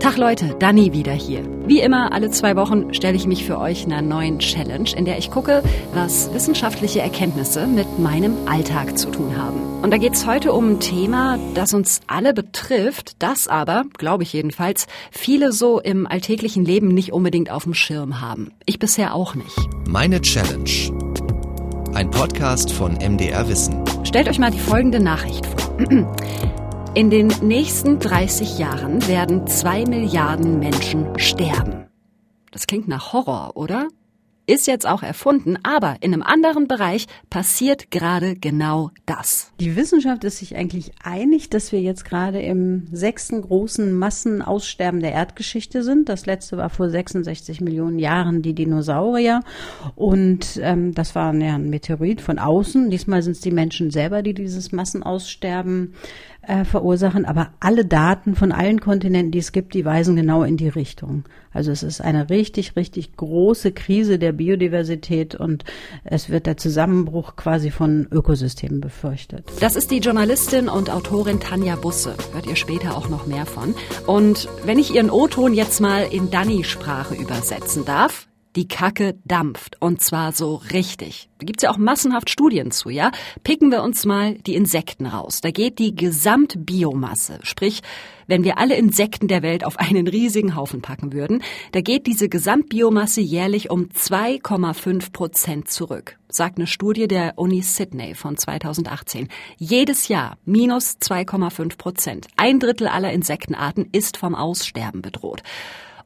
Tag Leute, Dani wieder hier. Wie immer, alle zwei Wochen stelle ich mich für euch einer neuen Challenge, in der ich gucke, was wissenschaftliche Erkenntnisse mit meinem Alltag zu tun haben. Und da geht es heute um ein Thema, das uns alle betrifft, das aber, glaube ich jedenfalls, viele so im alltäglichen Leben nicht unbedingt auf dem Schirm haben. Ich bisher auch nicht. Meine Challenge. Ein Podcast von MDR Wissen. Stellt euch mal die folgende Nachricht vor. In den nächsten 30 Jahren werden zwei Milliarden Menschen sterben. Das klingt nach Horror, oder? ist jetzt auch erfunden, aber in einem anderen Bereich passiert gerade genau das. Die Wissenschaft ist sich eigentlich einig, dass wir jetzt gerade im sechsten großen Massenaussterben der Erdgeschichte sind. Das letzte war vor 66 Millionen Jahren die Dinosaurier und ähm, das war ja ein Meteorit von außen. Diesmal sind es die Menschen selber, die dieses Massenaussterben äh, verursachen, aber alle Daten von allen Kontinenten, die es gibt, die weisen genau in die Richtung. Also es ist eine richtig, richtig große Krise der Biodiversität und es wird der Zusammenbruch quasi von Ökosystemen befürchtet. Das ist die Journalistin und Autorin Tanja Busse. Hört ihr später auch noch mehr von. Und wenn ich ihren O-Ton jetzt mal in Danny-Sprache übersetzen darf, die Kacke dampft. Und zwar so richtig. Da gibt's ja auch massenhaft Studien zu, ja? Picken wir uns mal die Insekten raus. Da geht die Gesamtbiomasse, sprich, wenn wir alle Insekten der Welt auf einen riesigen Haufen packen würden, da geht diese Gesamtbiomasse jährlich um 2,5 Prozent zurück, sagt eine Studie der Uni Sydney von 2018. Jedes Jahr minus 2,5 Prozent. Ein Drittel aller Insektenarten ist vom Aussterben bedroht.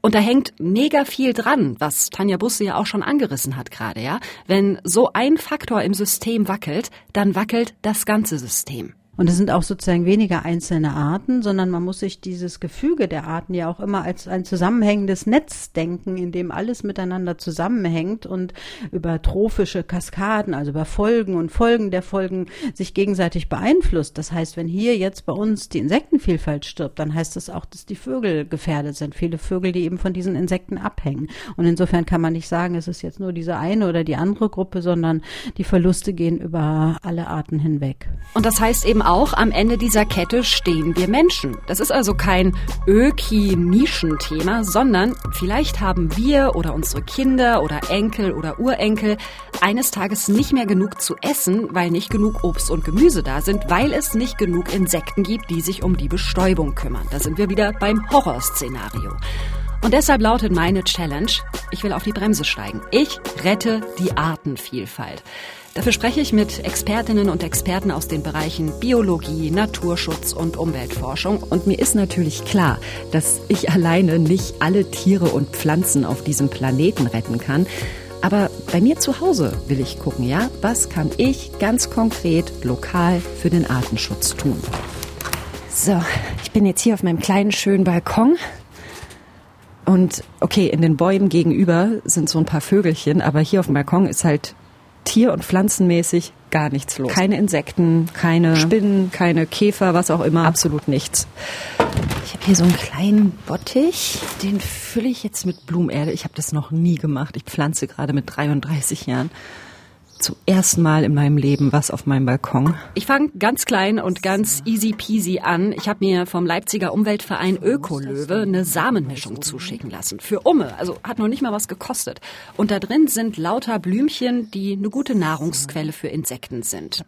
Und da hängt mega viel dran, was Tanja Busse ja auch schon angerissen hat gerade, ja. Wenn so ein Faktor im System wackelt, dann wackelt das ganze System. Und es sind auch sozusagen weniger einzelne Arten, sondern man muss sich dieses Gefüge der Arten ja auch immer als ein zusammenhängendes Netz denken, in dem alles miteinander zusammenhängt und über trophische Kaskaden, also über Folgen und Folgen der Folgen sich gegenseitig beeinflusst. Das heißt, wenn hier jetzt bei uns die Insektenvielfalt stirbt, dann heißt das auch, dass die Vögel gefährdet sind. Viele Vögel, die eben von diesen Insekten abhängen. Und insofern kann man nicht sagen, es ist jetzt nur diese eine oder die andere Gruppe, sondern die Verluste gehen über alle Arten hinweg. Und das heißt eben auch, am Ende dieser Kette stehen wir Menschen. Das ist also kein Öki-Nischenthema, sondern vielleicht haben wir oder unsere Kinder oder Enkel oder Urenkel eines Tages nicht mehr genug zu essen, weil nicht genug Obst und Gemüse da sind, weil es nicht genug Insekten gibt, die sich um die Bestäubung kümmern. Da sind wir wieder beim Horrorszenario. Und deshalb lautet meine Challenge, ich will auf die Bremse steigen. Ich rette die Artenvielfalt. Dafür spreche ich mit Expertinnen und Experten aus den Bereichen Biologie, Naturschutz und Umweltforschung. Und mir ist natürlich klar, dass ich alleine nicht alle Tiere und Pflanzen auf diesem Planeten retten kann. Aber bei mir zu Hause will ich gucken, ja, was kann ich ganz konkret lokal für den Artenschutz tun? So, ich bin jetzt hier auf meinem kleinen schönen Balkon. Und okay, in den Bäumen gegenüber sind so ein paar Vögelchen, aber hier auf dem Balkon ist halt tier- und pflanzenmäßig gar nichts los. Keine Insekten, keine Spinnen, keine Käfer, was auch immer, absolut nichts. Ich habe hier so einen kleinen Bottich, den fülle ich jetzt mit Blumenerde. Ich habe das noch nie gemacht. Ich pflanze gerade mit 33 Jahren zum ersten Mal in meinem Leben was auf meinem Balkon. Ich fange ganz klein und ganz easy peasy an. Ich habe mir vom Leipziger Umweltverein Ökolöwe eine Samenmischung zuschicken lassen. Für Umme, also hat noch nicht mal was gekostet. Und da drin sind lauter Blümchen, die eine gute Nahrungsquelle für Insekten sind.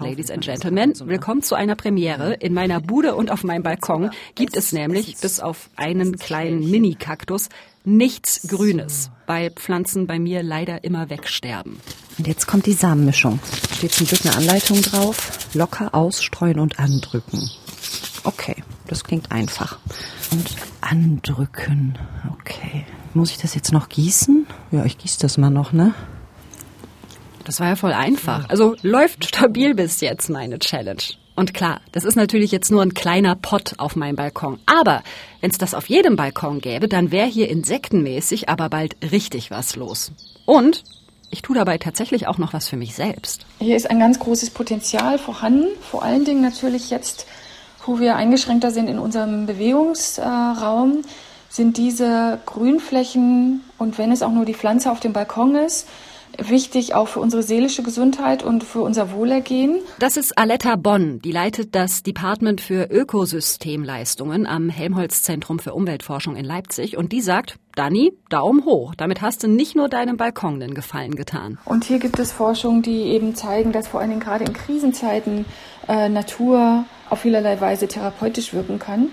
Ladies and Gentlemen, willkommen zu einer Premiere. In meiner Bude und auf meinem Balkon gibt es nämlich, bis auf einen kleinen Mini-Kaktus, nichts Grünes, weil Pflanzen bei mir leider immer wegsterben. Und jetzt kommt die Samenmischung. Steht zum Glück eine Anleitung drauf. Locker ausstreuen und andrücken. Okay, das klingt einfach. Und andrücken. Okay. Muss ich das jetzt noch gießen? Ja, ich gieße das mal noch, ne? Das war ja voll einfach. Also läuft stabil bis jetzt meine Challenge. Und klar, das ist natürlich jetzt nur ein kleiner Pott auf meinem Balkon. Aber wenn es das auf jedem Balkon gäbe, dann wäre hier insektenmäßig aber bald richtig was los. Und ich tue dabei tatsächlich auch noch was für mich selbst. Hier ist ein ganz großes Potenzial vorhanden. Vor allen Dingen natürlich jetzt, wo wir eingeschränkter sind in unserem Bewegungsraum, sind diese Grünflächen und wenn es auch nur die Pflanze auf dem Balkon ist, wichtig auch für unsere seelische Gesundheit und für unser Wohlergehen. Das ist Aletta Bonn, die leitet das Department für Ökosystemleistungen am Helmholtz Zentrum für Umweltforschung in Leipzig und die sagt, Dani, Daumen hoch. Damit hast du nicht nur deinem Balkon einen Gefallen getan. Und hier gibt es Forschung, die eben zeigen, dass vor allen Dingen gerade in Krisenzeiten äh, Natur auf vielerlei Weise therapeutisch wirken kann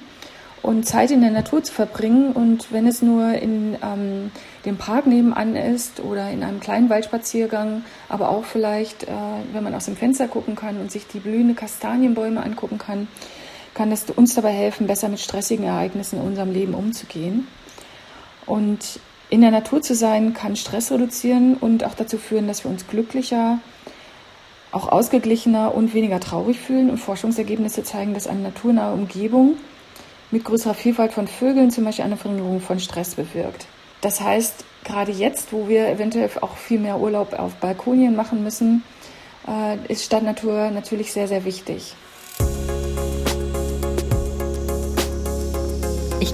und Zeit in der Natur zu verbringen. Und wenn es nur in ähm, dem Park nebenan ist oder in einem kleinen Waldspaziergang, aber auch vielleicht, äh, wenn man aus dem Fenster gucken kann und sich die blühende Kastanienbäume angucken kann, kann das uns dabei helfen, besser mit stressigen Ereignissen in unserem Leben umzugehen. Und in der Natur zu sein, kann Stress reduzieren und auch dazu führen, dass wir uns glücklicher, auch ausgeglichener und weniger traurig fühlen. Und Forschungsergebnisse zeigen, dass eine naturnahe Umgebung mit größerer Vielfalt von Vögeln zum Beispiel eine Verringerung von Stress bewirkt. Das heißt, gerade jetzt, wo wir eventuell auch viel mehr Urlaub auf Balkonien machen müssen, äh, ist Stadtnatur natürlich sehr, sehr wichtig.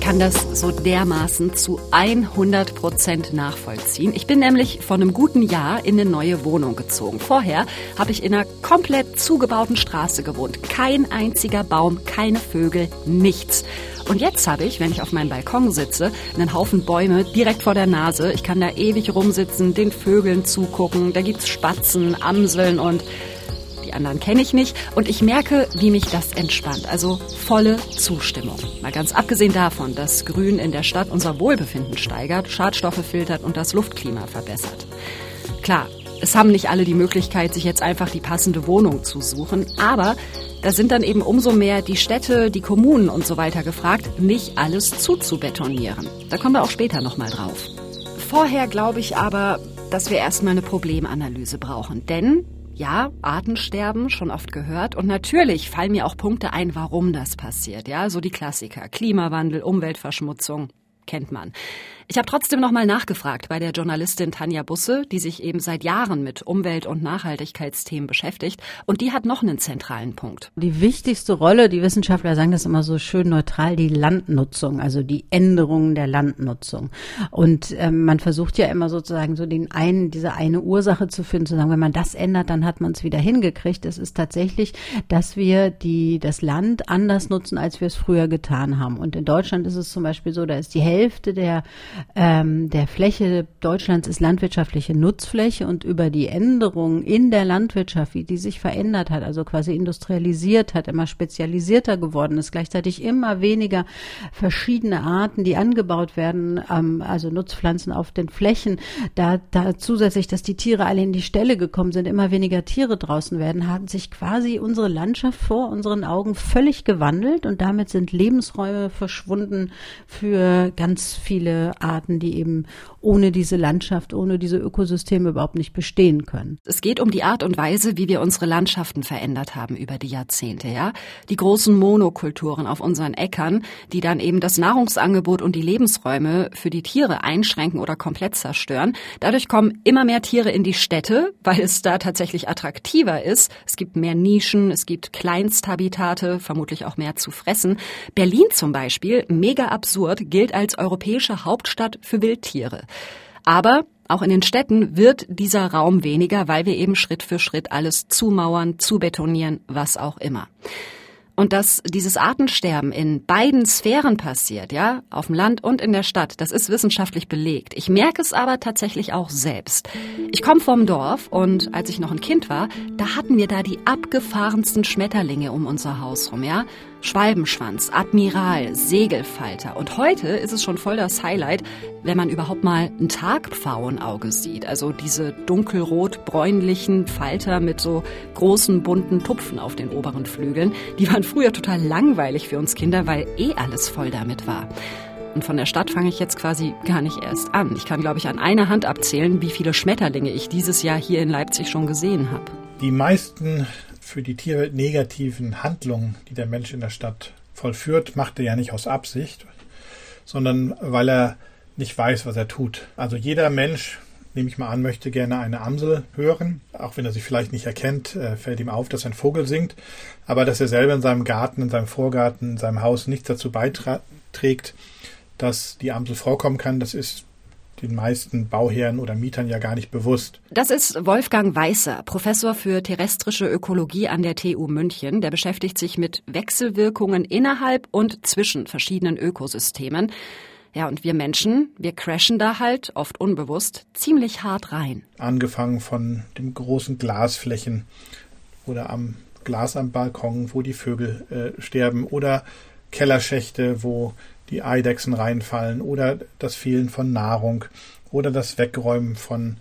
Kann das so dermaßen zu 100 Prozent nachvollziehen. Ich bin nämlich vor einem guten Jahr in eine neue Wohnung gezogen. Vorher habe ich in einer komplett zugebauten Straße gewohnt. Kein einziger Baum, keine Vögel, nichts. Und jetzt habe ich, wenn ich auf meinem Balkon sitze, einen Haufen Bäume direkt vor der Nase. Ich kann da ewig rumsitzen, den Vögeln zugucken. Da gibt's Spatzen, Amseln und anderen kenne ich nicht und ich merke, wie mich das entspannt. Also volle Zustimmung. Mal ganz abgesehen davon, dass Grün in der Stadt unser Wohlbefinden steigert, Schadstoffe filtert und das Luftklima verbessert. Klar, es haben nicht alle die Möglichkeit, sich jetzt einfach die passende Wohnung zu suchen, aber da sind dann eben umso mehr die Städte, die Kommunen und so weiter gefragt, nicht alles zuzubetonieren. Da kommen wir auch später nochmal drauf. Vorher glaube ich aber, dass wir erstmal eine Problemanalyse brauchen, denn ja, Artensterben, schon oft gehört. Und natürlich fallen mir auch Punkte ein, warum das passiert. Ja, so die Klassiker. Klimawandel, Umweltverschmutzung, kennt man. Ich habe trotzdem noch mal nachgefragt bei der Journalistin Tanja Busse, die sich eben seit Jahren mit Umwelt- und Nachhaltigkeitsthemen beschäftigt. Und die hat noch einen zentralen Punkt. Die wichtigste Rolle, die Wissenschaftler sagen das immer so schön neutral, die Landnutzung, also die Änderungen der Landnutzung. Und ähm, man versucht ja immer sozusagen so den einen, diese eine Ursache zu finden, zu sagen, wenn man das ändert, dann hat man es wieder hingekriegt. Es ist tatsächlich, dass wir die, das Land anders nutzen, als wir es früher getan haben. Und in Deutschland ist es zum Beispiel so, da ist die Hälfte der ähm, der Fläche Deutschlands ist landwirtschaftliche Nutzfläche und über die Änderungen in der Landwirtschaft, wie die sich verändert hat, also quasi industrialisiert hat, immer spezialisierter geworden ist, gleichzeitig immer weniger verschiedene Arten, die angebaut werden, ähm, also Nutzpflanzen auf den Flächen, da, da zusätzlich, dass die Tiere alle in die Ställe gekommen sind, immer weniger Tiere draußen werden, hat sich quasi unsere Landschaft vor unseren Augen völlig gewandelt und damit sind Lebensräume verschwunden für ganz viele Arten. Arten, die eben ohne diese Landschaft, ohne diese Ökosysteme überhaupt nicht bestehen können. Es geht um die Art und Weise, wie wir unsere Landschaften verändert haben über die Jahrzehnte, ja? Die großen Monokulturen auf unseren Äckern, die dann eben das Nahrungsangebot und die Lebensräume für die Tiere einschränken oder komplett zerstören. Dadurch kommen immer mehr Tiere in die Städte, weil es da tatsächlich attraktiver ist. Es gibt mehr Nischen, es gibt Kleinsthabitate, vermutlich auch mehr zu fressen. Berlin zum Beispiel, mega absurd, gilt als europäische Hauptstadt für Wildtiere. Aber auch in den Städten wird dieser Raum weniger, weil wir eben Schritt für Schritt alles zumauern, zubetonieren, was auch immer. Und dass dieses Artensterben in beiden Sphären passiert, ja, auf dem Land und in der Stadt, das ist wissenschaftlich belegt. Ich merke es aber tatsächlich auch selbst. Ich komme vom Dorf und als ich noch ein Kind war, da hatten wir da die abgefahrensten Schmetterlinge um unser Haus rum, ja. Schwalbenschwanz, Admiral, Segelfalter. Und heute ist es schon voll das Highlight, wenn man überhaupt mal ein Tagpfauenauge sieht. Also diese dunkelrot-bräunlichen Falter mit so großen bunten Tupfen auf den oberen Flügeln. Die waren früher total langweilig für uns Kinder, weil eh alles voll damit war. Und von der Stadt fange ich jetzt quasi gar nicht erst an. Ich kann, glaube ich, an einer Hand abzählen, wie viele Schmetterlinge ich dieses Jahr hier in Leipzig schon gesehen habe. Die meisten für die Tierwelt negativen Handlungen, die der Mensch in der Stadt vollführt, macht er ja nicht aus Absicht, sondern weil er nicht weiß, was er tut. Also jeder Mensch, nehme ich mal an, möchte gerne eine Amsel hören. Auch wenn er sie vielleicht nicht erkennt, äh, fällt ihm auf, dass ein Vogel singt. Aber dass er selber in seinem Garten, in seinem Vorgarten, in seinem Haus nichts dazu beiträgt, dass die Amsel vorkommen kann, das ist den meisten Bauherren oder Mietern ja gar nicht bewusst. Das ist Wolfgang Weißer, Professor für terrestrische Ökologie an der TU München. Der beschäftigt sich mit Wechselwirkungen innerhalb und zwischen verschiedenen Ökosystemen. Ja, und wir Menschen, wir crashen da halt, oft unbewusst, ziemlich hart rein. Angefangen von den großen Glasflächen oder am Glas am Balkon, wo die Vögel äh, sterben oder Kellerschächte, wo die Eidechsen reinfallen oder das Fehlen von Nahrung oder das Wegräumen von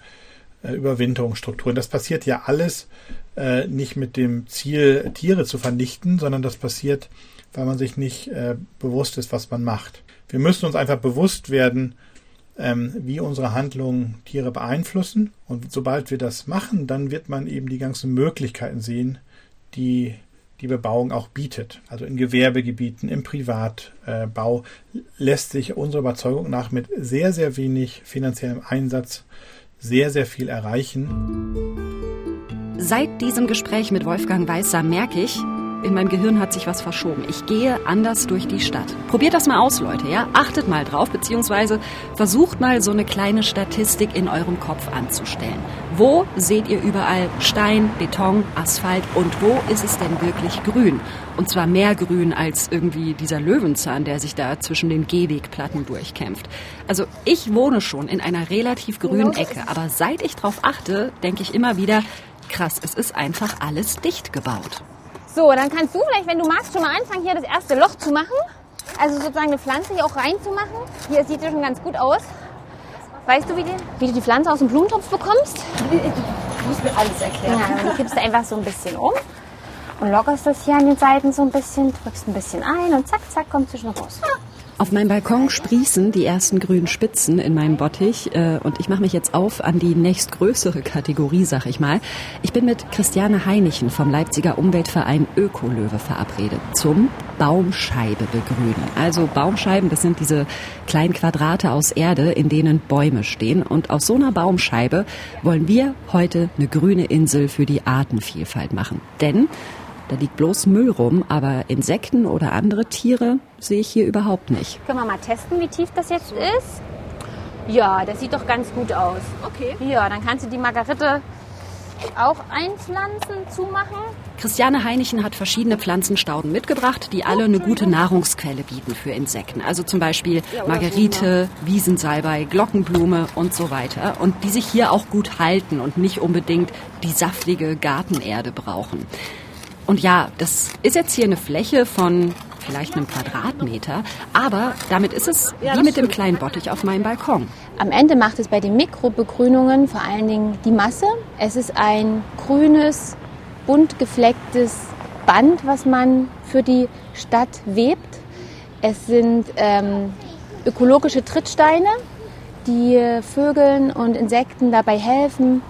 äh, Überwinterungsstrukturen. Das passiert ja alles äh, nicht mit dem Ziel, Tiere zu vernichten, sondern das passiert, weil man sich nicht äh, bewusst ist, was man macht. Wir müssen uns einfach bewusst werden, ähm, wie unsere Handlungen Tiere beeinflussen. Und sobald wir das machen, dann wird man eben die ganzen Möglichkeiten sehen, die die Bebauung auch bietet. Also in Gewerbegebieten, im Privatbau lässt sich unserer Überzeugung nach mit sehr, sehr wenig finanziellem Einsatz sehr, sehr viel erreichen. Seit diesem Gespräch mit Wolfgang Weißer merke ich, in meinem Gehirn hat sich was verschoben. Ich gehe anders durch die Stadt. Probiert das mal aus, Leute, ja? Achtet mal drauf, beziehungsweise versucht mal so eine kleine Statistik in eurem Kopf anzustellen. Wo seht ihr überall Stein, Beton, Asphalt und wo ist es denn wirklich grün? Und zwar mehr grün als irgendwie dieser Löwenzahn, der sich da zwischen den Gehwegplatten durchkämpft. Also ich wohne schon in einer relativ grünen Ecke, aber seit ich drauf achte, denke ich immer wieder, krass, es ist einfach alles dicht gebaut. So, dann kannst du vielleicht, wenn du magst, schon mal anfangen, hier das erste Loch zu machen. Also sozusagen eine Pflanze hier auch reinzumachen. Hier sieht ja schon ganz gut aus. Weißt du, wie, die, wie du die Pflanze aus dem Blumentopf bekommst? Du musst mir alles erklären. Ja, du kippst einfach so ein bisschen um und lockerst das hier an den Seiten so ein bisschen, drückst ein bisschen ein und zack, zack, kommt zwischen raus. Auf meinem Balkon sprießen die ersten grünen Spitzen in meinem Bottich äh, und ich mache mich jetzt auf an die nächstgrößere Kategorie, sag ich mal. Ich bin mit Christiane Heinichen vom Leipziger Umweltverein Ökolöwe verabredet zum Baumscheibe begrünen. Also Baumscheiben, das sind diese kleinen Quadrate aus Erde, in denen Bäume stehen. Und aus so einer Baumscheibe wollen wir heute eine grüne Insel für die Artenvielfalt machen. Denn da liegt bloß Müll rum, aber Insekten oder andere Tiere sehe ich hier überhaupt nicht. Können wir mal testen, wie tief das jetzt ist? Ja, das sieht doch ganz gut aus. Okay. Ja, dann kannst du die Margarite auch einpflanzen, zumachen. Christiane Heinichen hat verschiedene Pflanzenstauden mitgebracht, die alle eine gute Nahrungsquelle bieten für Insekten. Also zum Beispiel Margerite, Wiesensalbei, Glockenblume und so weiter. Und die sich hier auch gut halten und nicht unbedingt die saftige Gartenerde brauchen. Und ja, das ist jetzt hier eine Fläche von vielleicht einem Quadratmeter, aber damit ist es wie mit dem kleinen Bottich auf meinem Balkon. Am Ende macht es bei den Mikrobegrünungen vor allen Dingen die Masse. Es ist ein grünes, bunt geflecktes Band, was man für die Stadt webt. Es sind ähm, ökologische Trittsteine, die Vögeln und Insekten dabei helfen,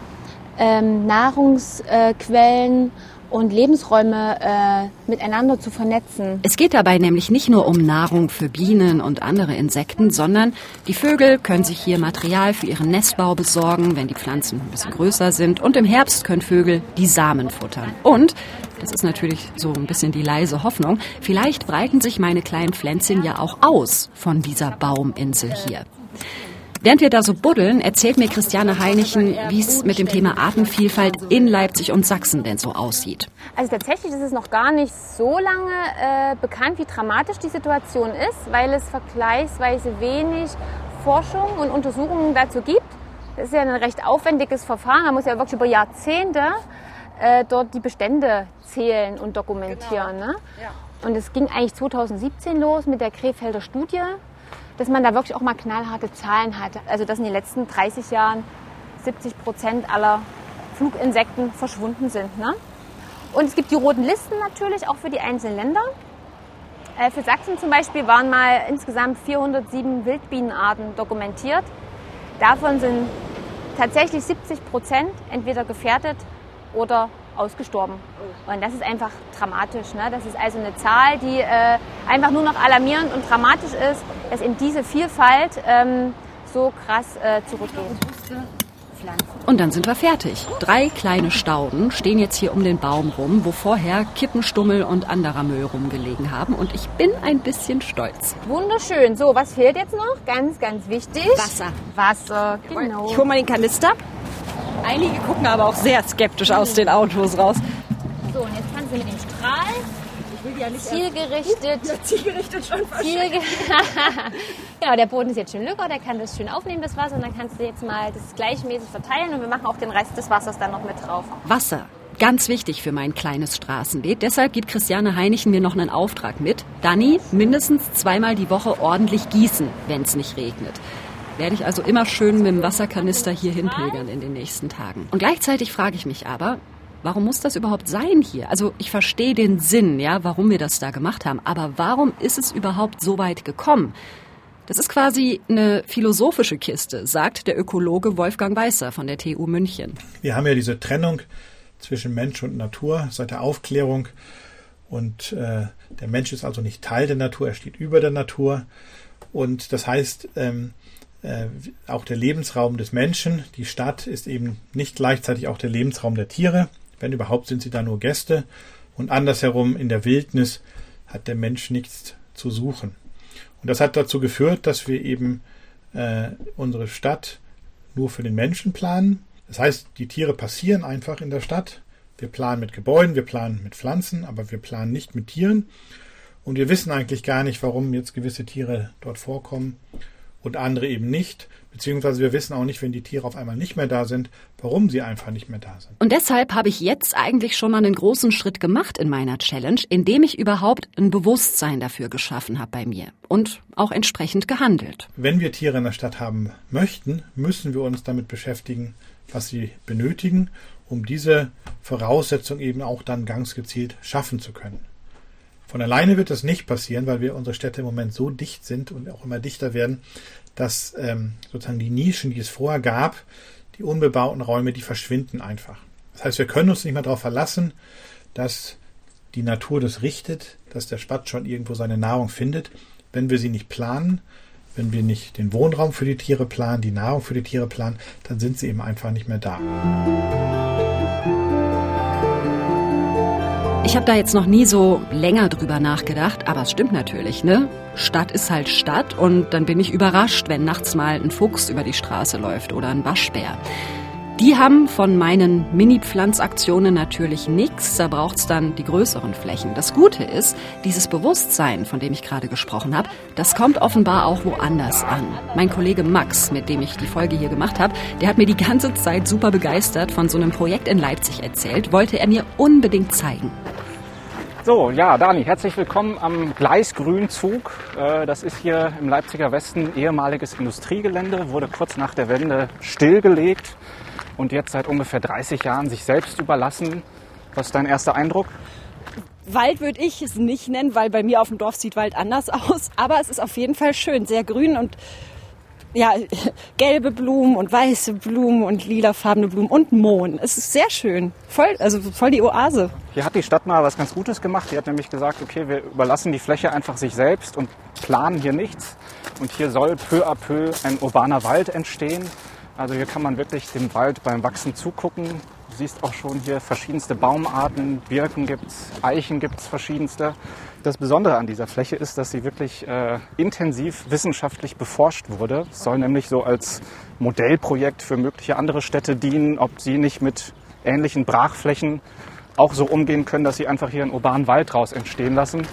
ähm, Nahrungsquellen und Lebensräume äh, miteinander zu vernetzen. Es geht dabei nämlich nicht nur um Nahrung für Bienen und andere Insekten, sondern die Vögel können sich hier Material für ihren Nestbau besorgen, wenn die Pflanzen ein bisschen größer sind. Und im Herbst können Vögel die Samen futtern. Und, das ist natürlich so ein bisschen die leise Hoffnung, vielleicht breiten sich meine kleinen Pflänzchen ja auch aus von dieser Bauminsel hier. Während wir da so buddeln, erzählt mir Christiane Heinichen, wie es mit dem Thema Artenvielfalt in Leipzig und Sachsen denn so aussieht. Also tatsächlich ist es noch gar nicht so lange äh, bekannt, wie dramatisch die Situation ist, weil es vergleichsweise wenig Forschung und Untersuchungen dazu gibt. Das ist ja ein recht aufwendiges Verfahren. Man muss ja wirklich über Jahrzehnte äh, dort die Bestände zählen und dokumentieren. Genau. Ne? Ja. Und es ging eigentlich 2017 los mit der Krefelder Studie dass man da wirklich auch mal knallharte Zahlen hat. Also dass in den letzten 30 Jahren 70 Prozent aller Fluginsekten verschwunden sind. Ne? Und es gibt die roten Listen natürlich auch für die einzelnen Länder. Äh, für Sachsen zum Beispiel waren mal insgesamt 407 Wildbienenarten dokumentiert. Davon sind tatsächlich 70 Prozent entweder gefährdet oder ausgestorben. Und das ist einfach dramatisch. Ne? Das ist also eine Zahl, die äh, einfach nur noch alarmierend und dramatisch ist, dass in diese Vielfalt ähm, so krass äh, zurückgeht. Und dann sind wir fertig. Drei kleine Stauden stehen jetzt hier um den Baum rum, wo vorher Kippenstummel und anderer Müll rumgelegen haben. Und ich bin ein bisschen stolz. Wunderschön. So, was fehlt jetzt noch? Ganz, ganz wichtig. Wasser. Wasser, genau. Ich hole mal den Kanister. Einige gucken aber auch sehr skeptisch aus den Autos raus. So, und jetzt kannst du mit dem Strahl zielgerichtet. Ja, zielgerichtet schon Zielge genau, der Boden ist jetzt schön lücker, der kann das schön aufnehmen, das Wasser. Und dann kannst du jetzt mal das gleichmäßig verteilen und wir machen auch den Rest des Wassers dann noch mit drauf. Wasser. Ganz wichtig für mein kleines Straßenbeet. Deshalb gibt Christiane Heinichen mir noch einen Auftrag mit. Danny, mindestens zweimal die Woche ordentlich gießen, wenn es nicht regnet. Werde ich also immer schön mit dem Wasserkanister hier hinpilgern in den nächsten Tagen. Und gleichzeitig frage ich mich aber, warum muss das überhaupt sein hier? Also ich verstehe den Sinn, ja, warum wir das da gemacht haben. Aber warum ist es überhaupt so weit gekommen? Das ist quasi eine philosophische Kiste, sagt der Ökologe Wolfgang Weißer von der TU München. Wir haben ja diese Trennung zwischen Mensch und Natur seit der Aufklärung. Und äh, der Mensch ist also nicht Teil der Natur, er steht über der Natur. Und das heißt, ähm, äh, auch der Lebensraum des Menschen, die Stadt, ist eben nicht gleichzeitig auch der Lebensraum der Tiere. Wenn überhaupt sind sie da nur Gäste. Und andersherum in der Wildnis hat der Mensch nichts zu suchen. Und das hat dazu geführt, dass wir eben äh, unsere Stadt nur für den Menschen planen. Das heißt, die Tiere passieren einfach in der Stadt. Wir planen mit Gebäuden, wir planen mit Pflanzen, aber wir planen nicht mit Tieren. Und wir wissen eigentlich gar nicht, warum jetzt gewisse Tiere dort vorkommen und andere eben nicht. Beziehungsweise wir wissen auch nicht, wenn die Tiere auf einmal nicht mehr da sind, warum sie einfach nicht mehr da sind. Und deshalb habe ich jetzt eigentlich schon mal einen großen Schritt gemacht in meiner Challenge, indem ich überhaupt ein Bewusstsein dafür geschaffen habe bei mir und auch entsprechend gehandelt. Wenn wir Tiere in der Stadt haben möchten, müssen wir uns damit beschäftigen, was sie benötigen, um diese Voraussetzung eben auch dann ganz gezielt schaffen zu können. Von alleine wird das nicht passieren, weil wir unsere Städte im Moment so dicht sind und auch immer dichter werden, dass ähm, sozusagen die Nischen, die es vorher gab, die unbebauten Räume, die verschwinden einfach. Das heißt, wir können uns nicht mehr darauf verlassen, dass die Natur das richtet, dass der Spatz schon irgendwo seine Nahrung findet. Wenn wir sie nicht planen, wenn wir nicht den Wohnraum für die Tiere planen, die Nahrung für die Tiere planen, dann sind sie eben einfach nicht mehr da. Ich habe da jetzt noch nie so länger drüber nachgedacht, aber es stimmt natürlich, ne? Stadt ist halt Stadt und dann bin ich überrascht, wenn nachts mal ein Fuchs über die Straße läuft oder ein Waschbär. Die haben von meinen Mini-Pflanzaktionen natürlich nichts, da braucht's dann die größeren Flächen. Das Gute ist, dieses Bewusstsein, von dem ich gerade gesprochen habe, das kommt offenbar auch woanders an. Mein Kollege Max, mit dem ich die Folge hier gemacht habe, der hat mir die ganze Zeit super begeistert von so einem Projekt in Leipzig erzählt, wollte er mir unbedingt zeigen. So, ja, Dani, herzlich willkommen am Gleisgrünzug. Äh, das ist hier im Leipziger Westen ehemaliges Industriegelände, wurde kurz nach der Wende stillgelegt und jetzt seit ungefähr 30 Jahren sich selbst überlassen. Was ist dein erster Eindruck? Wald würde ich es nicht nennen, weil bei mir auf dem Dorf sieht Wald anders aus. Aber es ist auf jeden Fall schön, sehr grün und ja, gelbe Blumen und weiße Blumen und lilafarbene Blumen und Mohn. Es ist sehr schön. Voll, also voll die Oase. Hier hat die Stadt mal was ganz Gutes gemacht. Die hat nämlich gesagt, okay, wir überlassen die Fläche einfach sich selbst und planen hier nichts. Und hier soll peu à peu ein urbaner Wald entstehen. Also hier kann man wirklich dem Wald beim Wachsen zugucken. Du siehst auch schon hier verschiedenste Baumarten, Birken gibt's, Eichen gibt's verschiedenste. Das Besondere an dieser Fläche ist, dass sie wirklich äh, intensiv wissenschaftlich beforscht wurde. Es soll nämlich so als Modellprojekt für mögliche andere Städte dienen, ob sie nicht mit ähnlichen Brachflächen auch so umgehen können, dass sie einfach hier einen urbanen Wald draus entstehen lassen.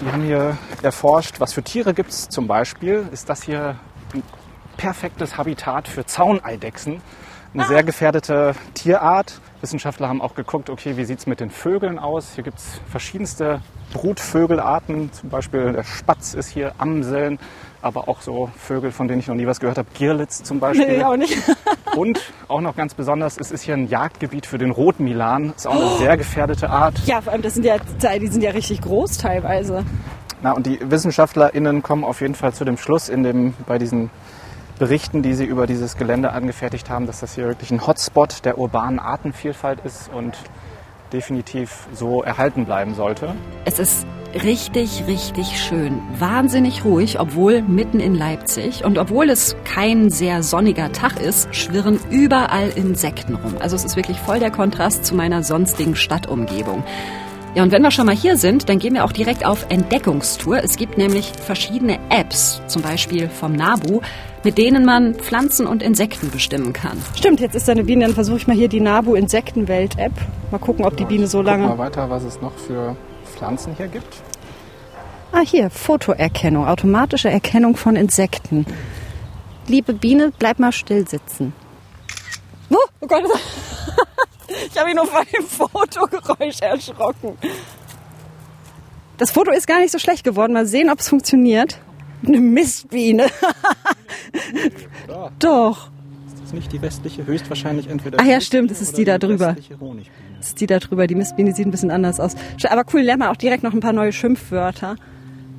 Die haben hier erforscht, was für Tiere gibt's zum Beispiel. Ist das hier ein perfektes Habitat für Zauneidechsen. Eine sehr gefährdete Tierart. Wissenschaftler haben auch geguckt, okay, wie sieht's mit den Vögeln aus? Hier gibt's verschiedenste Brutvögelarten. Zum Beispiel der Spatz ist hier, Amseln, aber auch so Vögel, von denen ich noch nie was gehört habe. Girlitz zum Beispiel. Nee, auch nicht. Und auch noch ganz besonders, es ist hier ein Jagdgebiet für den Rotmilan. Ist auch eine sehr gefährdete Art. Ja, vor allem, das sind ja, die sind ja richtig groß teilweise. Na, und die WissenschaftlerInnen kommen auf jeden Fall zu dem Schluss in dem, bei diesen Berichten, die sie über dieses Gelände angefertigt haben, dass das hier wirklich ein Hotspot der urbanen Artenvielfalt ist und definitiv so erhalten bleiben sollte. Es ist richtig, richtig schön. Wahnsinnig ruhig, obwohl mitten in Leipzig. Und obwohl es kein sehr sonniger Tag ist, schwirren überall Insekten rum. Also es ist wirklich voll der Kontrast zu meiner sonstigen Stadtumgebung. Ja, und wenn wir schon mal hier sind, dann gehen wir auch direkt auf Entdeckungstour. Es gibt nämlich verschiedene Apps, zum Beispiel vom NABU, mit denen man Pflanzen und Insekten bestimmen kann. Stimmt, jetzt ist da eine Biene, dann versuche ich mal hier die NABU Insektenwelt-App. Mal gucken, ob die Biene so lange... Mal weiter, was es noch für Pflanzen hier gibt. Ah, hier, Fotoerkennung, automatische Erkennung von Insekten. Liebe Biene, bleib mal still sitzen. Oh, oh Gott, ich habe ihn nur vor dem Fotogeräusch erschrocken. Das Foto ist gar nicht so schlecht geworden. Mal sehen, ob es funktioniert. Eine Mistbiene. Doch. Ist das nicht die westliche? Höchstwahrscheinlich entweder. Ach ja, stimmt, das ist die da drüber. Das ist die da drüber. Die Mistbiene sieht ein bisschen anders aus. Aber cool, lernt man auch direkt noch ein paar neue Schimpfwörter.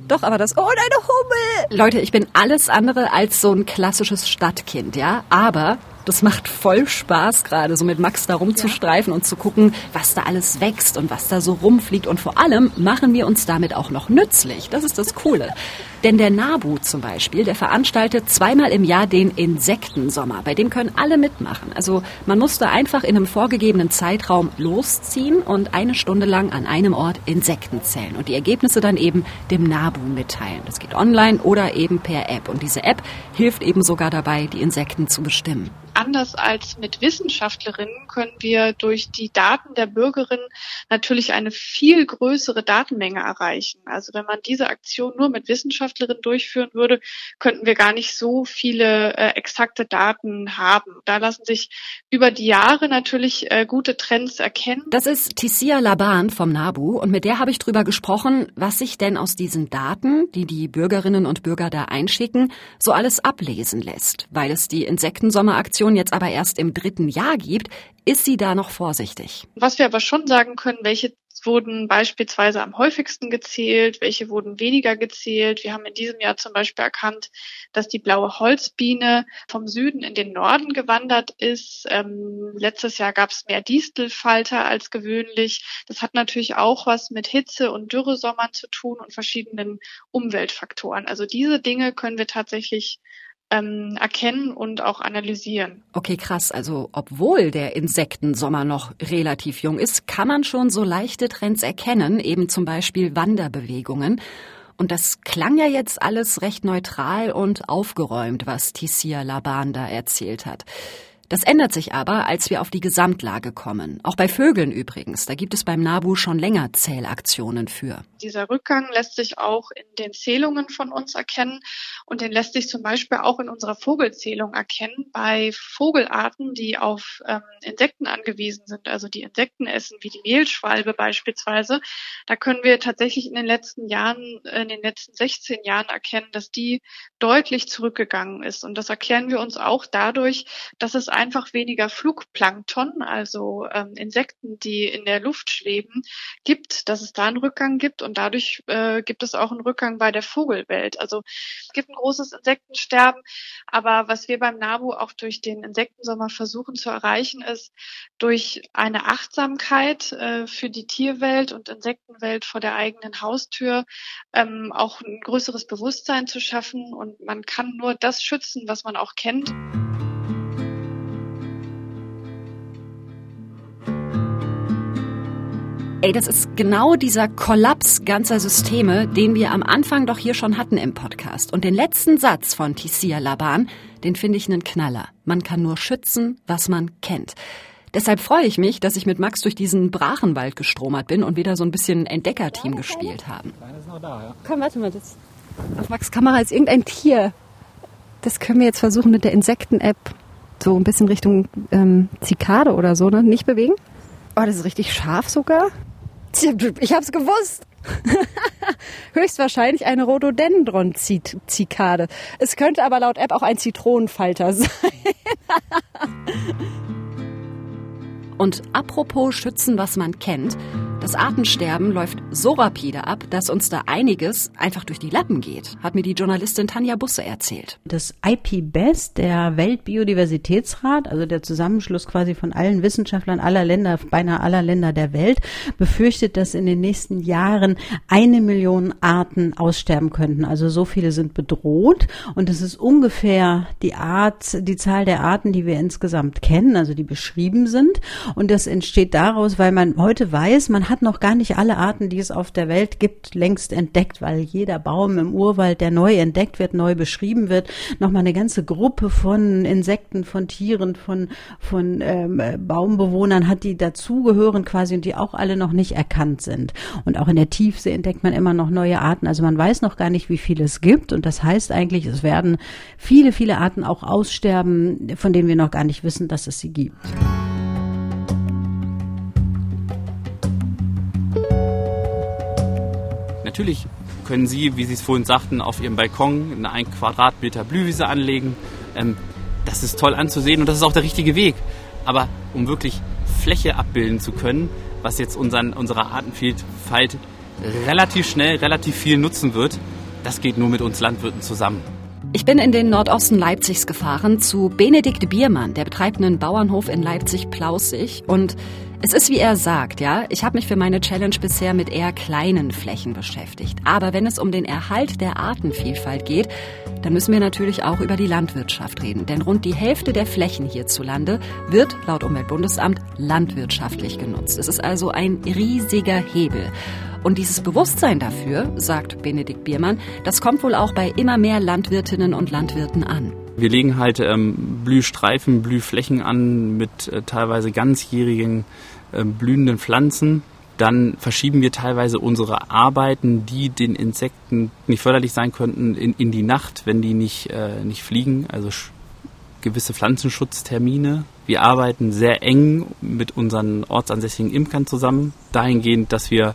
Doch, aber das. Oh, deine Hummel! Leute, ich bin alles andere als so ein klassisches Stadtkind, ja. Aber das macht voll Spaß gerade, so mit Max da rumzustreifen ja. und zu gucken, was da alles wächst und was da so rumfliegt. Und vor allem machen wir uns damit auch noch nützlich. Das ist das Coole. Denn der NABU zum Beispiel, der veranstaltet zweimal im Jahr den Insektensommer. Bei dem können alle mitmachen. Also man musste einfach in einem vorgegebenen Zeitraum losziehen und eine Stunde lang an einem Ort Insekten zählen und die Ergebnisse dann eben dem NABU mitteilen. Das geht online oder eben per App. Und diese App hilft eben sogar dabei, die Insekten zu bestimmen anders als mit Wissenschaftlerinnen können wir durch die Daten der Bürgerinnen natürlich eine viel größere Datenmenge erreichen. Also wenn man diese Aktion nur mit Wissenschaftlerinnen durchführen würde, könnten wir gar nicht so viele äh, exakte Daten haben. Da lassen sich über die Jahre natürlich äh, gute Trends erkennen. Das ist Tissia Laban vom NABU und mit der habe ich drüber gesprochen, was sich denn aus diesen Daten, die die Bürgerinnen und Bürger da einschicken, so alles ablesen lässt, weil es die Insektensommeraktion Infektion jetzt aber erst im dritten Jahr gibt, ist sie da noch vorsichtig. Was wir aber schon sagen können, welche wurden beispielsweise am häufigsten gezählt, welche wurden weniger gezählt. Wir haben in diesem Jahr zum Beispiel erkannt, dass die blaue Holzbiene vom Süden in den Norden gewandert ist. Ähm, letztes Jahr gab es mehr Distelfalter als gewöhnlich. Das hat natürlich auch was mit Hitze und Dürresommern zu tun und verschiedenen Umweltfaktoren. Also diese Dinge können wir tatsächlich ähm, erkennen und auch analysieren. Okay, krass. Also obwohl der Insektensommer noch relativ jung ist, kann man schon so leichte Trends erkennen, eben zum Beispiel Wanderbewegungen. Und das klang ja jetzt alles recht neutral und aufgeräumt, was Tissia Laban da erzählt hat. Das ändert sich aber, als wir auf die Gesamtlage kommen. Auch bei Vögeln übrigens. Da gibt es beim NABU schon länger Zählaktionen für. Dieser Rückgang lässt sich auch in den Zählungen von uns erkennen und den lässt sich zum Beispiel auch in unserer Vogelzählung erkennen. Bei Vogelarten, die auf ähm, Insekten angewiesen sind, also die Insekten essen, wie die Mehlschwalbe beispielsweise, da können wir tatsächlich in den letzten Jahren, in den letzten 16 Jahren erkennen, dass die deutlich zurückgegangen ist. Und das erklären wir uns auch dadurch, dass es einfach weniger Flugplankton, also ähm, Insekten, die in der Luft schweben, gibt, dass es da einen Rückgang gibt und dadurch äh, gibt es auch einen Rückgang bei der Vogelwelt. Also es gibt ein großes Insektensterben, aber was wir beim NABU auch durch den Insektensommer versuchen zu erreichen, ist durch eine Achtsamkeit äh, für die Tierwelt und Insektenwelt vor der eigenen Haustür ähm, auch ein größeres Bewusstsein zu schaffen und man kann nur das schützen, was man auch kennt. Ey, das ist genau dieser Kollaps ganzer Systeme, den wir am Anfang doch hier schon hatten im Podcast. Und den letzten Satz von Tissia Laban, den finde ich einen Knaller. Man kann nur schützen, was man kennt. Deshalb freue ich mich, dass ich mit Max durch diesen Brachenwald gestromert bin und wieder so ein bisschen Entdeckerteam gespielt haben. Komm, warte mal, das auf Max Kamera ist irgendein Tier. Das können wir jetzt versuchen mit der Insekten-App so ein bisschen Richtung ähm, Zikade oder so, ne? Nicht bewegen. Oh, das ist richtig scharf sogar. Ich hab's gewusst. Höchstwahrscheinlich eine Rhododendron-Zikade. Es könnte aber laut App auch ein Zitronenfalter sein. Und apropos schützen, was man kennt, Das Artensterben läuft so rapide ab, dass uns da einiges einfach durch die Lappen geht, hat mir die Journalistin Tanja Busse erzählt. Das IPBES, der Weltbiodiversitätsrat, also der Zusammenschluss quasi von allen Wissenschaftlern aller Länder, beinahe aller Länder der Welt, befürchtet, dass in den nächsten Jahren eine Million Arten aussterben könnten. Also so viele sind bedroht und es ist ungefähr die Art, die Zahl der Arten, die wir insgesamt kennen, also die beschrieben sind. Und das entsteht daraus, weil man heute weiß, man hat noch gar nicht alle Arten, die es auf der Welt gibt, längst entdeckt, weil jeder Baum im Urwald, der neu entdeckt wird, neu beschrieben wird, nochmal eine ganze Gruppe von Insekten, von Tieren, von, von ähm, Baumbewohnern hat, die dazugehören quasi und die auch alle noch nicht erkannt sind. Und auch in der Tiefsee entdeckt man immer noch neue Arten. Also man weiß noch gar nicht, wie viele es gibt. Und das heißt eigentlich, es werden viele, viele Arten auch aussterben, von denen wir noch gar nicht wissen, dass es sie gibt. Natürlich können Sie, wie Sie es vorhin sagten, auf Ihrem Balkon eine ein Quadratmeter Blühwiese anlegen. Ähm, das ist toll anzusehen und das ist auch der richtige Weg. Aber um wirklich Fläche abbilden zu können, was jetzt unseren, unserer Artenvielfalt relativ schnell, relativ viel nutzen wird, das geht nur mit uns Landwirten zusammen. Ich bin in den Nordosten Leipzigs gefahren zu Benedikt Biermann, der betreibt einen Bauernhof in Leipzig-Plausig. Und es ist wie er sagt, ja, ich habe mich für meine Challenge bisher mit eher kleinen Flächen beschäftigt. Aber wenn es um den Erhalt der Artenvielfalt geht, dann müssen wir natürlich auch über die Landwirtschaft reden. Denn rund die Hälfte der Flächen hierzulande wird laut Umweltbundesamt landwirtschaftlich genutzt. Es ist also ein riesiger Hebel. Und dieses Bewusstsein dafür, sagt Benedikt Biermann, das kommt wohl auch bei immer mehr Landwirtinnen und Landwirten an. Wir legen halt ähm, Blühstreifen, Blühflächen an mit äh, teilweise ganzjährigen äh, blühenden Pflanzen. Dann verschieben wir teilweise unsere Arbeiten, die den Insekten nicht förderlich sein könnten, in, in die Nacht, wenn die nicht, äh, nicht fliegen. Also gewisse Pflanzenschutztermine. Wir arbeiten sehr eng mit unseren ortsansässigen Imkern zusammen, dahingehend, dass wir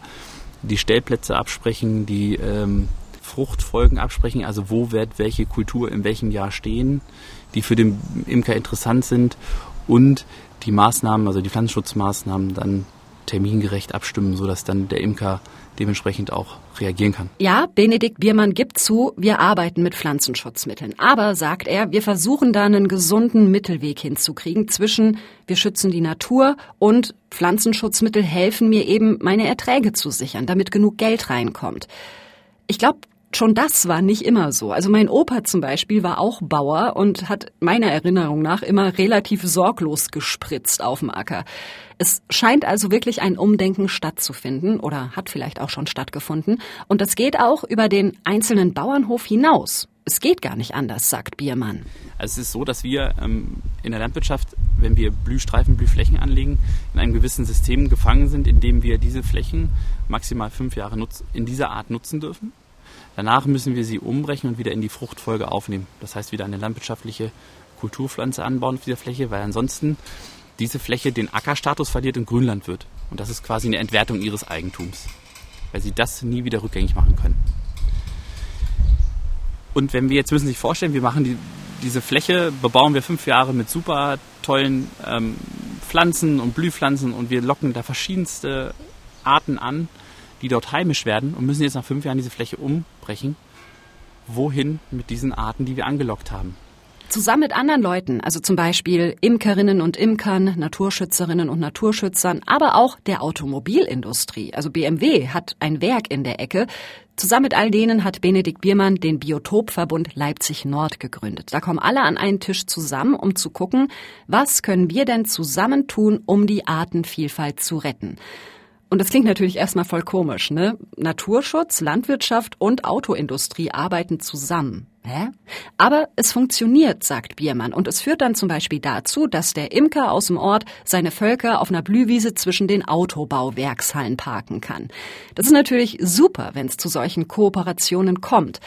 die Stellplätze absprechen, die ähm, Fruchtfolgen absprechen, also wo wird welche Kultur in welchem Jahr stehen, die für den Imker interessant sind und die Maßnahmen, also die Pflanzenschutzmaßnahmen dann termingerecht abstimmen, sodass dann der Imker dementsprechend auch reagieren kann. Ja, Benedikt Biermann gibt zu, wir arbeiten mit Pflanzenschutzmitteln. Aber, sagt er, wir versuchen da einen gesunden Mittelweg hinzukriegen zwischen wir schützen die Natur und Pflanzenschutzmittel helfen mir eben, meine Erträge zu sichern, damit genug Geld reinkommt. Ich glaube, schon das war nicht immer so. Also mein Opa zum Beispiel war auch Bauer und hat meiner Erinnerung nach immer relativ sorglos gespritzt auf dem Acker. Es scheint also wirklich ein Umdenken stattzufinden oder hat vielleicht auch schon stattgefunden. Und das geht auch über den einzelnen Bauernhof hinaus. Es geht gar nicht anders, sagt Biermann. Also es ist so, dass wir ähm, in der Landwirtschaft, wenn wir Blühstreifen, Blühflächen anlegen, in einem gewissen System gefangen sind, in dem wir diese Flächen maximal fünf Jahre in dieser Art nutzen dürfen. Danach müssen wir sie umbrechen und wieder in die Fruchtfolge aufnehmen. Das heißt, wieder eine landwirtschaftliche Kulturpflanze anbauen auf dieser Fläche, weil ansonsten diese Fläche den Ackerstatus verliert und Grünland wird. Und das ist quasi eine Entwertung ihres Eigentums, weil sie das nie wieder rückgängig machen können. Und wenn wir jetzt müssen Sie sich vorstellen, wir machen die, diese Fläche, bebauen wir fünf Jahre mit super tollen ähm, Pflanzen und Blühpflanzen und wir locken da verschiedenste Arten an die dort heimisch werden und müssen jetzt nach fünf Jahren diese Fläche umbrechen. Wohin mit diesen Arten, die wir angelockt haben? Zusammen mit anderen Leuten, also zum Beispiel Imkerinnen und Imkern, Naturschützerinnen und Naturschützern, aber auch der Automobilindustrie. Also BMW hat ein Werk in der Ecke. Zusammen mit all denen hat Benedikt Biermann den Biotopverbund Leipzig Nord gegründet. Da kommen alle an einen Tisch zusammen, um zu gucken, was können wir denn zusammen tun, um die Artenvielfalt zu retten. Und das klingt natürlich erstmal voll komisch, ne? Naturschutz, Landwirtschaft und Autoindustrie arbeiten zusammen. Hä? Aber es funktioniert, sagt Biermann. Und es führt dann zum Beispiel dazu, dass der Imker aus dem Ort seine Völker auf einer Blühwiese zwischen den Autobauwerkshallen parken kann. Das ist natürlich super, wenn es zu solchen Kooperationen kommt.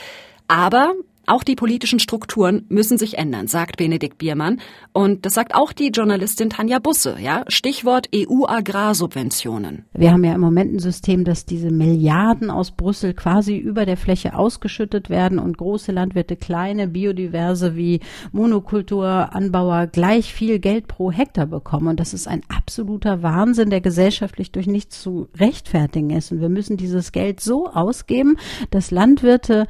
Aber Auch die politischen Strukturen müssen sich ändern, sagt Benedikt Biermann. Und das sagt auch die Journalistin Tanja Busse, ja. Stichwort EU-Agrarsubventionen. Wir haben ja im Moment ein System, dass diese Milliarden aus Brüssel quasi über der Fläche ausgeschüttet werden und große Landwirte, kleine, biodiverse wie Monokulturanbauer gleich viel Geld pro Hektar bekommen. Und das ist ein absoluter Wahnsinn, der gesellschaftlich durch nichts zu rechtfertigen ist. Und wir müssen dieses Geld so ausgeben, dass Landwirte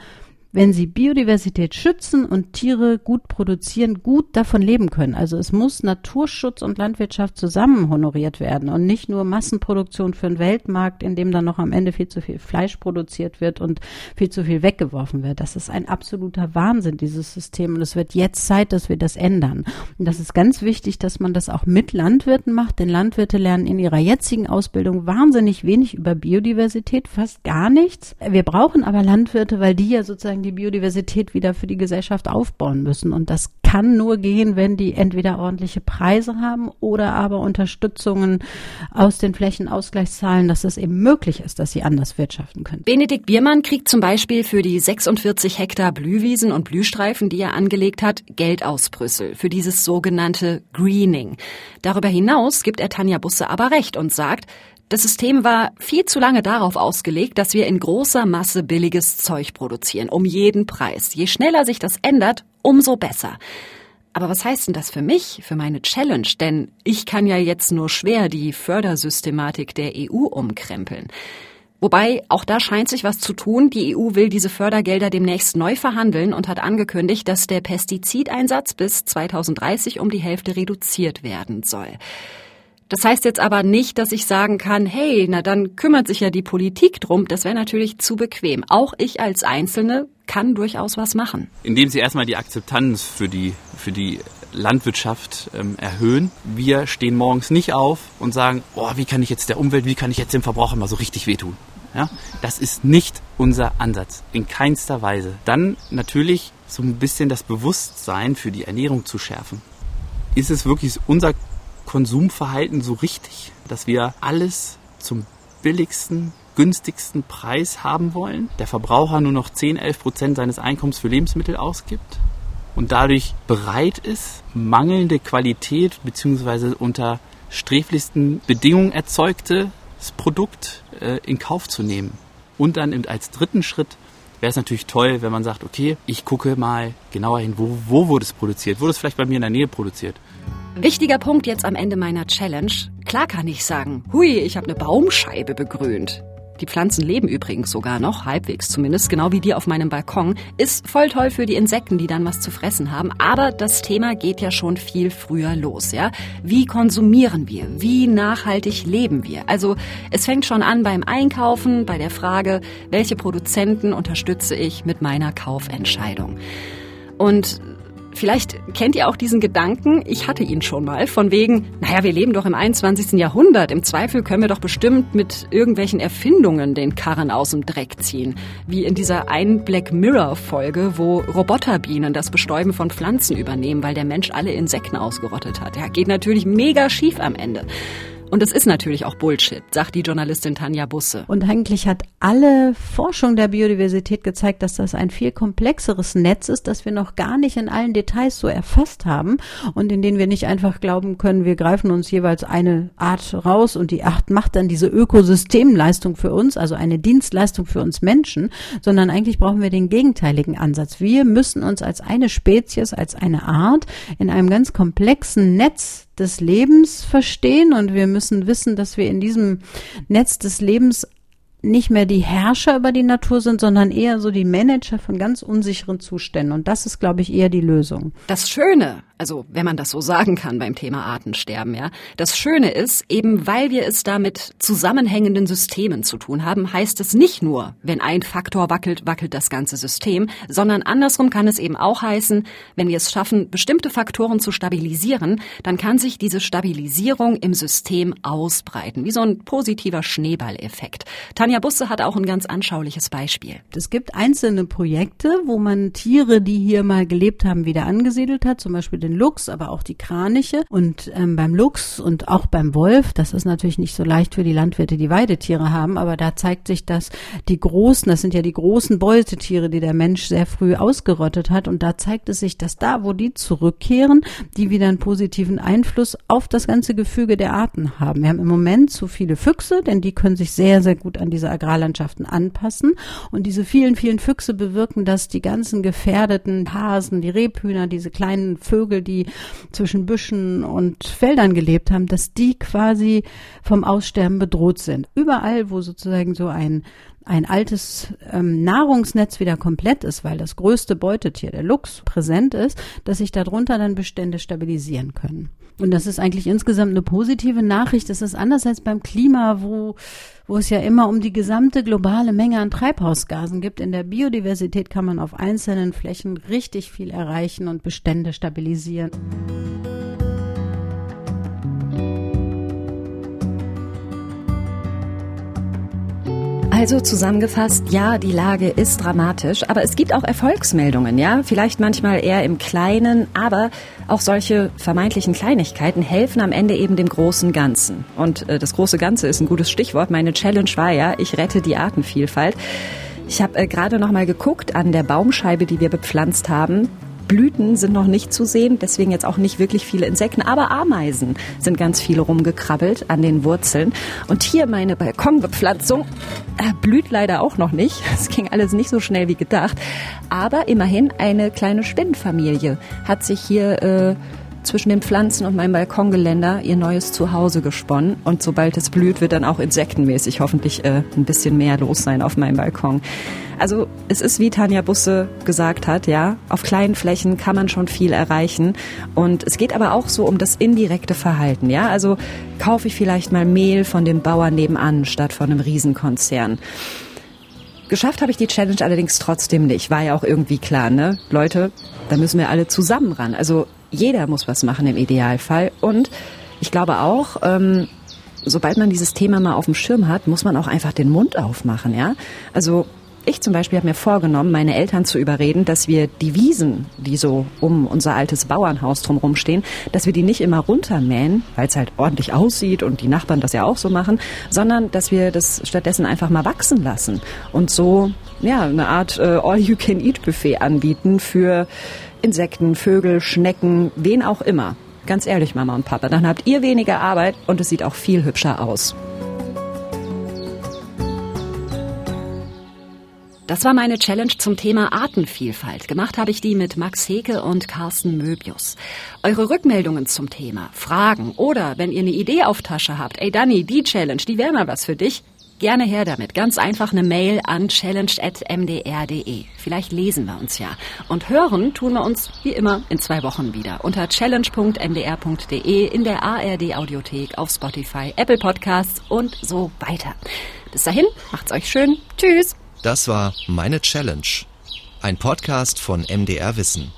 wenn sie Biodiversität schützen und Tiere gut produzieren, gut davon leben können. Also es muss Naturschutz und Landwirtschaft zusammen honoriert werden und nicht nur Massenproduktion für den Weltmarkt, in dem dann noch am Ende viel zu viel Fleisch produziert wird und viel zu viel weggeworfen wird. Das ist ein absoluter Wahnsinn, dieses System. Und es wird jetzt Zeit, dass wir das ändern. Und das ist ganz wichtig, dass man das auch mit Landwirten macht, denn Landwirte lernen in ihrer jetzigen Ausbildung wahnsinnig wenig über Biodiversität, fast gar nichts. Wir brauchen aber Landwirte, weil die ja sozusagen die Biodiversität wieder für die Gesellschaft aufbauen müssen. Und das kann nur gehen, wenn die entweder ordentliche Preise haben oder aber Unterstützungen aus den Flächenausgleichszahlen, dass es eben möglich ist, dass sie anders wirtschaften können. Benedikt Biermann kriegt zum Beispiel für die 46 Hektar Blühwiesen und Blühstreifen, die er angelegt hat, Geld aus Brüssel für dieses sogenannte Greening. Darüber hinaus gibt er Tanja Busse aber recht und sagt, das System war viel zu lange darauf ausgelegt, dass wir in großer Masse billiges Zeug produzieren, um jeden Preis. Je schneller sich das ändert, umso besser. Aber was heißt denn das für mich, für meine Challenge? Denn ich kann ja jetzt nur schwer die Fördersystematik der EU umkrempeln. Wobei, auch da scheint sich was zu tun. Die EU will diese Fördergelder demnächst neu verhandeln und hat angekündigt, dass der Pestizideinsatz bis 2030 um die Hälfte reduziert werden soll. Das heißt jetzt aber nicht, dass ich sagen kann, hey, na dann kümmert sich ja die Politik drum. Das wäre natürlich zu bequem. Auch ich als Einzelne kann durchaus was machen. Indem Sie erstmal die Akzeptanz für die, für die Landwirtschaft ähm, erhöhen. Wir stehen morgens nicht auf und sagen, oh, wie kann ich jetzt der Umwelt, wie kann ich jetzt dem Verbraucher mal so richtig wehtun? Ja, das ist nicht unser Ansatz, in keinster Weise. Dann natürlich so ein bisschen das Bewusstsein für die Ernährung zu schärfen. Ist es wirklich unser Konsumverhalten so richtig, dass wir alles zum billigsten, günstigsten Preis haben wollen, der Verbraucher nur noch 10, 11 Prozent seines Einkommens für Lebensmittel ausgibt und dadurch bereit ist, mangelnde Qualität bzw. unter sträflichsten Bedingungen erzeugtes Produkt äh, in Kauf zu nehmen. Und dann als dritten Schritt wäre es natürlich toll, wenn man sagt, okay, ich gucke mal genauer hin, wo, wo wurde es produziert? Wurde es vielleicht bei mir in der Nähe produziert? Wichtiger Punkt jetzt am Ende meiner Challenge. Klar kann ich sagen, hui, ich habe eine Baumscheibe begrünt. Die Pflanzen leben übrigens sogar noch, halbwegs zumindest, genau wie die auf meinem Balkon. Ist voll toll für die Insekten, die dann was zu fressen haben. Aber das Thema geht ja schon viel früher los, ja? Wie konsumieren wir? Wie nachhaltig leben wir? Also, es fängt schon an beim Einkaufen, bei der Frage, welche Produzenten unterstütze ich mit meiner Kaufentscheidung? Und Vielleicht kennt ihr auch diesen Gedanken, ich hatte ihn schon mal, von wegen, naja, wir leben doch im 21. Jahrhundert, im Zweifel können wir doch bestimmt mit irgendwelchen Erfindungen den Karren aus dem Dreck ziehen. Wie in dieser einen Black Mirror Folge, wo Roboterbienen das Bestäuben von Pflanzen übernehmen, weil der Mensch alle Insekten ausgerottet hat. Ja, geht natürlich mega schief am Ende. Und es ist natürlich auch Bullshit, sagt die Journalistin Tanja Busse. Und eigentlich hat alle Forschung der Biodiversität gezeigt, dass das ein viel komplexeres Netz ist, das wir noch gar nicht in allen Details so erfasst haben und in denen wir nicht einfach glauben können, wir greifen uns jeweils eine Art raus und die Art macht dann diese Ökosystemleistung für uns, also eine Dienstleistung für uns Menschen, sondern eigentlich brauchen wir den gegenteiligen Ansatz. Wir müssen uns als eine Spezies, als eine Art in einem ganz komplexen Netz des Lebens verstehen und wir müssen wissen, dass wir in diesem Netz des Lebens nicht mehr die Herrscher über die Natur sind, sondern eher so die Manager von ganz unsicheren Zuständen. Und das ist, glaube ich, eher die Lösung. Das Schöne, also wenn man das so sagen kann beim Thema Artensterben, ja, das Schöne ist, eben weil wir es da mit zusammenhängenden Systemen zu tun haben, heißt es nicht nur, wenn ein Faktor wackelt, wackelt das ganze System, sondern andersrum kann es eben auch heißen, wenn wir es schaffen, bestimmte Faktoren zu stabilisieren, dann kann sich diese Stabilisierung im System ausbreiten, wie so ein positiver Schneeballeffekt. Tanja Anja Busse hat auch ein ganz anschauliches Beispiel. Es gibt einzelne Projekte, wo man Tiere, die hier mal gelebt haben, wieder angesiedelt hat, zum Beispiel den den Luchs, aber auch die Kraniche. Und ähm, beim Luchs und auch beim Wolf, das ist natürlich nicht so leicht für die Landwirte, die Weidetiere haben, aber da zeigt sich, dass die großen, das sind ja die großen Beutetiere, die der Mensch sehr früh ausgerottet hat. Und da zeigt es sich, dass da, wo die zurückkehren, die wieder einen positiven Einfluss auf das ganze Gefüge der Arten haben. Wir haben im Moment zu viele Füchse, denn die können sich sehr, sehr gut an diese Agrarlandschaften anpassen. Und diese vielen, vielen Füchse bewirken, dass die ganzen gefährdeten Hasen, die Rebhühner, diese kleinen Vögel, die zwischen Büschen und Feldern gelebt haben, dass die quasi vom Aussterben bedroht sind. Überall, wo sozusagen so ein ein altes ähm, Nahrungsnetz wieder komplett ist, weil das größte Beutetier, der Luchs, präsent ist, dass sich darunter dann Bestände stabilisieren können. Und das ist eigentlich insgesamt eine positive Nachricht. Das ist anders als beim Klima, wo, wo es ja immer um die gesamte globale Menge an Treibhausgasen gibt. In der Biodiversität kann man auf einzelnen Flächen richtig viel erreichen und Bestände stabilisieren. Also zusammengefasst, ja, die Lage ist dramatisch, aber es gibt auch Erfolgsmeldungen, ja, vielleicht manchmal eher im Kleinen, aber auch solche vermeintlichen Kleinigkeiten helfen am Ende eben dem großen Ganzen. Und äh, das große Ganze ist ein gutes Stichwort. Meine Challenge war ja, ich rette die Artenvielfalt. Ich habe äh, gerade noch mal geguckt an der Baumscheibe, die wir bepflanzt haben. Blüten sind noch nicht zu sehen, deswegen jetzt auch nicht wirklich viele Insekten, aber Ameisen sind ganz viele rumgekrabbelt an den Wurzeln. Und hier meine Balkonbepflanzung äh, blüht leider auch noch nicht. Es ging alles nicht so schnell wie gedacht. Aber immerhin eine kleine Spinnenfamilie hat sich hier äh, zwischen den Pflanzen und meinem Balkongeländer ihr neues Zuhause gesponnen. Und sobald es blüht, wird dann auch insektenmäßig hoffentlich äh, ein bisschen mehr los sein auf meinem Balkon. Also es ist, wie Tanja Busse gesagt hat, ja, auf kleinen Flächen kann man schon viel erreichen. Und es geht aber auch so um das indirekte Verhalten, ja. Also kaufe ich vielleicht mal Mehl von dem Bauern nebenan statt von einem Riesenkonzern. Geschafft habe ich die Challenge allerdings trotzdem nicht. War ja auch irgendwie klar, ne? Leute, da müssen wir alle zusammen ran. Also jeder muss was machen im Idealfall. Und ich glaube auch, ähm, sobald man dieses Thema mal auf dem Schirm hat, muss man auch einfach den Mund aufmachen, ja? Also ich zum Beispiel habe mir vorgenommen, meine Eltern zu überreden, dass wir die Wiesen, die so um unser altes Bauernhaus drumherum stehen, dass wir die nicht immer runtermähen, weil es halt ordentlich aussieht und die Nachbarn das ja auch so machen, sondern dass wir das stattdessen einfach mal wachsen lassen und so ja eine Art äh, All-You-Can-Eat-Buffet anbieten für Insekten, Vögel, Schnecken, wen auch immer. Ganz ehrlich, Mama und Papa, dann habt ihr weniger Arbeit und es sieht auch viel hübscher aus. Das war meine Challenge zum Thema Artenvielfalt. Gemacht habe ich die mit Max Heke und Carsten Möbius. Eure Rückmeldungen zum Thema, Fragen oder wenn ihr eine Idee auf Tasche habt, ey Dani, die Challenge, die wäre mal was für dich, gerne her damit. Ganz einfach eine Mail an challenge.mdr.de. Vielleicht lesen wir uns ja. Und hören tun wir uns wie immer in zwei Wochen wieder unter challenge.mdr.de in der ARD Audiothek auf Spotify, Apple Podcasts und so weiter. Bis dahin, macht's euch schön. Tschüss. Das war Meine Challenge, ein Podcast von MDR Wissen.